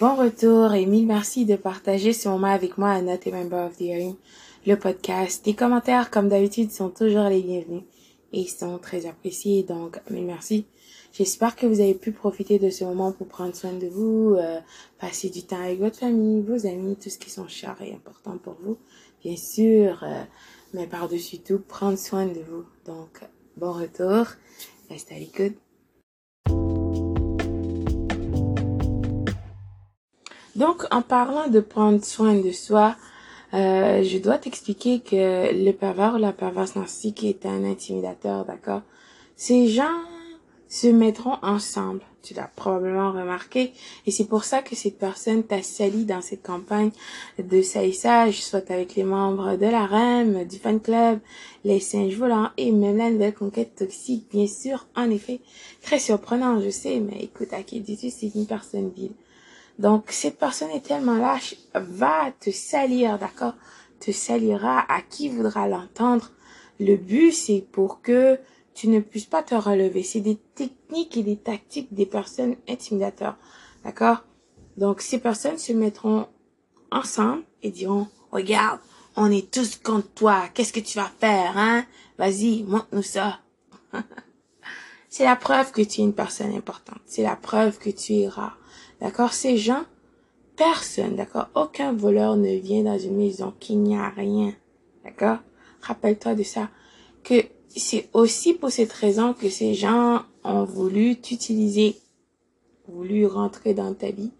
Bon retour et mille merci de partager ce moment avec moi à Not Member of the Hearing, le podcast. Les commentaires, comme d'habitude, sont toujours les bienvenus et ils sont très appréciés, donc mille merci. J'espère que vous avez pu profiter de ce moment pour prendre soin de vous, euh, passer du temps avec votre famille, vos amis, tout ce qui sont chers et importants pour vous. Bien sûr, euh, mais par-dessus tout, prendre soin de vous. Donc, bon retour, restez à l'écoute. Donc, en parlant de prendre soin de soi, euh, je dois t'expliquer que le pervers ou la perverse narcissique est un intimidateur, d'accord? Ces gens se mettront ensemble. Tu l'as probablement remarqué. Et c'est pour ça que cette personne t'a sali dans cette campagne de salissage, soit avec les membres de la REM, du fan club, les singes volants et même la nouvelle conquête toxique, bien sûr. En effet, très surprenant, je sais, mais écoute, à qui dis-tu, c'est une personne vile. Donc, cette personne est tellement lâche, va te salir, d'accord? Te salira à qui voudra l'entendre. Le but, c'est pour que tu ne puisses pas te relever. C'est des techniques et des tactiques des personnes intimidateurs, d'accord? Donc, ces personnes se mettront ensemble et diront, regarde, on est tous contre toi. Qu'est-ce que tu vas faire, hein? Vas-y, montre-nous ça. C'est la preuve que tu es une personne importante. C'est la preuve que tu es rare. D'accord? Ces gens, personne, d'accord? Aucun voleur ne vient dans une maison qu'il n'y a rien. D'accord? Rappelle-toi de ça. Que c'est aussi pour cette raison que ces gens ont voulu t'utiliser, voulu rentrer dans ta vie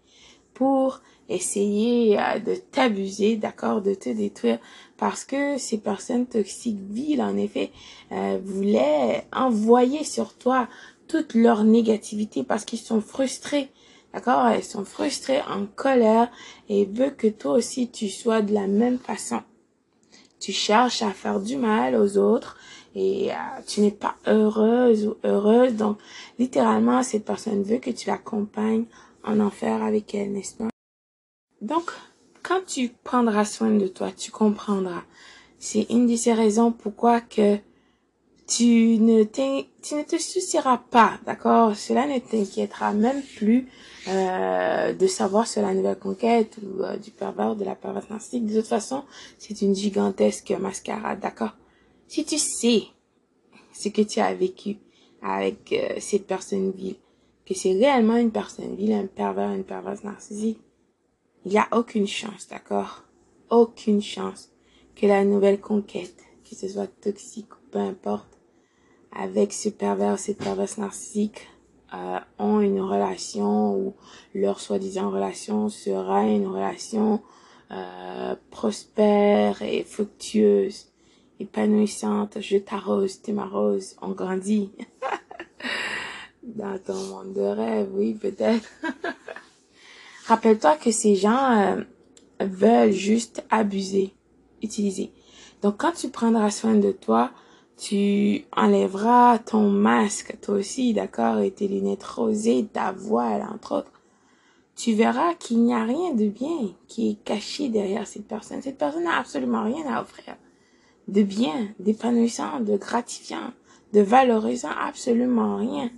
pour essayer euh, de t'abuser, d'accord, de te détruire, parce que ces personnes toxiques viles, en effet, euh, voulaient envoyer sur toi toute leur négativité parce qu'ils sont frustrés D'accord Elles sont frustrées, en colère et veulent que toi aussi tu sois de la même façon. Tu cherches à faire du mal aux autres et euh, tu n'es pas heureuse ou heureuse. Donc, littéralement, cette personne veut que tu l'accompagnes en enfer avec elle, n'est-ce pas? Donc, quand tu prendras soin de toi, tu comprendras. C'est une de ces raisons pourquoi que tu ne, tu ne te soucieras pas, d'accord? Cela ne t'inquiétera même plus euh, de savoir sur la nouvelle conquête ou euh, du pervers, de la perverse narcissique. De toute façon, c'est une gigantesque mascarade, d'accord? Si tu sais ce que tu as vécu avec euh, cette personne vile, que c'est réellement une personne vile, un pervers, une perverse narcissique, il n'y a aucune chance, d'accord? Aucune chance que la nouvelle conquête, que ce soit toxique ou peu importe, avec ce pervers, cette perverse narcissique, euh, ont une relation ou leur soi-disant relation sera une relation euh, prospère et fructueuse, épanouissante. Je t'arrose, tu m'arroses, on grandit. Dans ton monde de rêve, oui, peut-être. Rappelle-toi que ces gens euh, veulent juste abuser, utiliser. Donc quand tu prendras soin de toi, tu enlèveras ton masque, toi aussi, d'accord, et tes lunettes rosées, ta voile, entre autres. Tu verras qu'il n'y a rien de bien qui est caché derrière cette personne. Cette personne n'a absolument rien à offrir. De bien, d'épanouissant, de gratifiant, de valorisant, absolument rien.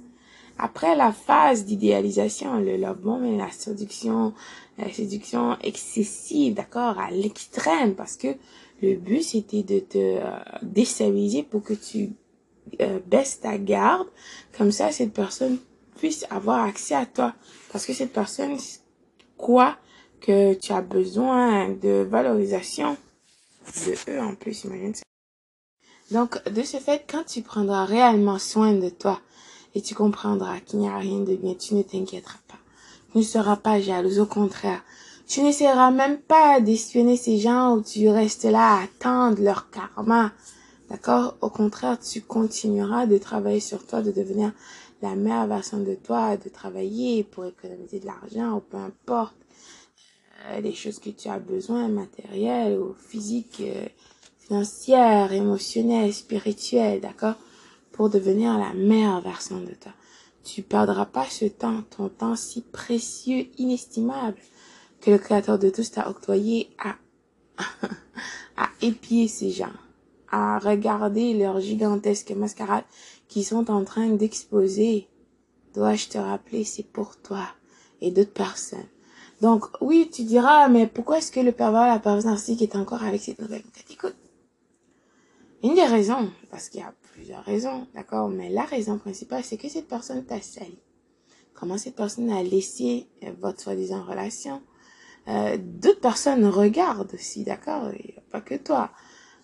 Après la phase d'idéalisation, le love bomb et la séduction, la séduction excessive, d'accord, à l'extrême, parce que le but, c'était de te euh, déstabiliser pour que tu euh, baisses ta garde. Comme ça, cette personne puisse avoir accès à toi. Parce que cette personne croit que tu as besoin de valorisation? De eux en plus, imagine. Donc, de ce fait, quand tu prendras réellement soin de toi et tu comprendras qu'il n'y a rien de bien, tu ne t'inquiéteras pas. Tu ne seras pas jalouse, au contraire, tu n'essaieras même pas d'espionner ces gens ou tu restes là à attendre leur karma. D'accord? Au contraire, tu continueras de travailler sur toi, de devenir la meilleure version de toi, de travailler pour économiser de l'argent ou peu importe les choses que tu as besoin, matérielles ou physiques, euh, financières, émotionnelles, spirituelles, d'accord? Pour devenir la meilleure version de toi. Tu perdras pas ce temps, ton temps si précieux, inestimable que le Créateur de tous t'a octroyé à, à épier ces gens, à regarder leurs gigantesques mascarades qui sont en train d'exposer. Dois-je te rappeler, c'est pour toi et d'autres personnes. Donc, oui, tu diras, mais pourquoi est-ce que le pervers, la perverse narcissique est encore avec cette nouvelle Écoute, une des raisons, parce qu'il y a plusieurs raisons, d'accord, mais la raison principale, c'est que cette personne t'a sali. Comment cette personne a laissé euh, votre soi-disant relation? Euh, D'autres personnes regardent aussi, d'accord, pas que toi.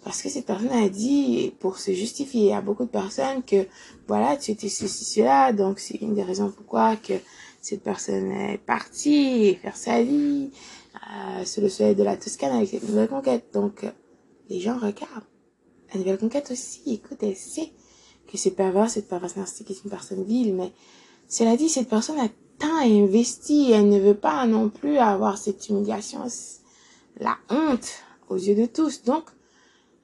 Parce que cette personne a dit, pour se justifier à beaucoup de personnes que, voilà, tu étais ceci, cela, donc c'est une des raisons pourquoi que cette personne est partie faire sa vie euh, sur le soleil de la Toscane avec cette nouvelle conquête. Donc, les gens regardent. La nouvelle conquête aussi, écoute, elle sait que c'est pervers, cette perverse narcissique est une personne vile, mais cela dit, cette personne a tant investi, elle ne veut pas non plus avoir cette humiliation, la honte aux yeux de tous. Donc,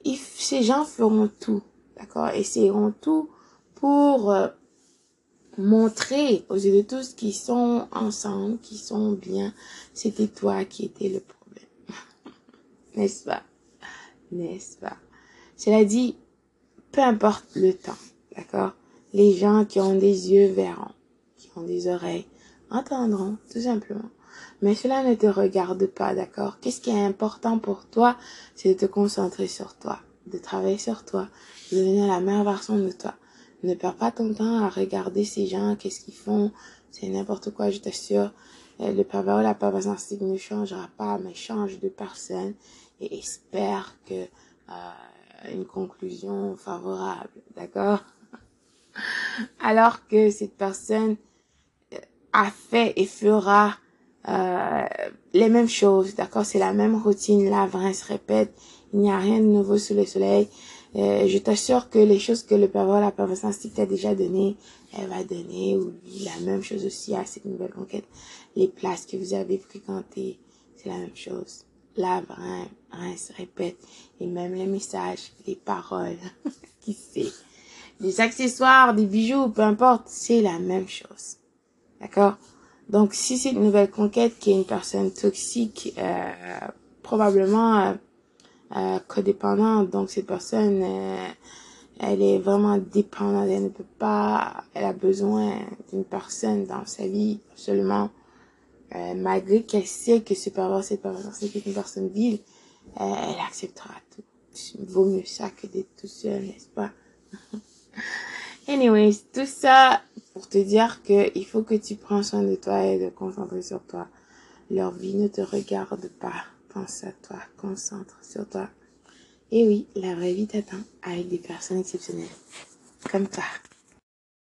ces gens feront tout, d'accord, essaieront tout pour euh, montrer aux yeux de tous qu'ils sont ensemble, qu'ils sont bien. C'était toi qui étais le problème. N'est-ce pas? N'est-ce pas? Cela dit, peu importe le temps, d'accord? Les gens qui ont des yeux verront, qui ont des oreilles, entendront, tout simplement. Mais cela ne te regarde pas, d'accord? Qu'est-ce qui est important pour toi? C'est de te concentrer sur toi, de travailler sur toi, de devenir la meilleure version de toi. Ne perds pas ton temps à regarder ces gens, qu'est-ce qu'ils font, c'est n'importe quoi, je t'assure. Euh, le pervers ou la perverse ne changera pas, mais change de personne et espère que euh, une conclusion favorable, d'accord? Alors que cette personne euh, a fait et fera euh, les mêmes choses, d'accord? C'est la même routine, la se répète, il n'y a rien de nouveau sous le soleil. Euh, je t'assure que les choses que le pervers, la perverse t'a déjà donné, elle va donner ou la même chose aussi à cette nouvelle conquête. Les places que vous avez fréquentées, c'est la même chose la rien, rien se répète. Et même les messages, les paroles, qui sait? Les accessoires, des bijoux, peu importe, c'est la même chose. D'accord? Donc, si c'est une nouvelle conquête qui est une personne toxique, euh, probablement euh, euh, codépendante, donc cette personne, euh, elle est vraiment dépendante, elle ne peut pas, elle a besoin d'une personne dans sa vie absolument euh, malgré qu'elle sait que c'est pas cette personne c'est une personne vile, elle acceptera tout. Vaut mieux ça que d'être tout seul, n'est-ce pas? Anyways, tout ça pour te dire que il faut que tu prends soin de toi et de concentrer sur toi. Leur vie ne te regarde pas. Pense à toi, concentre sur toi. Et oui, la vraie vie t'attend avec des personnes exceptionnelles. Comme toi.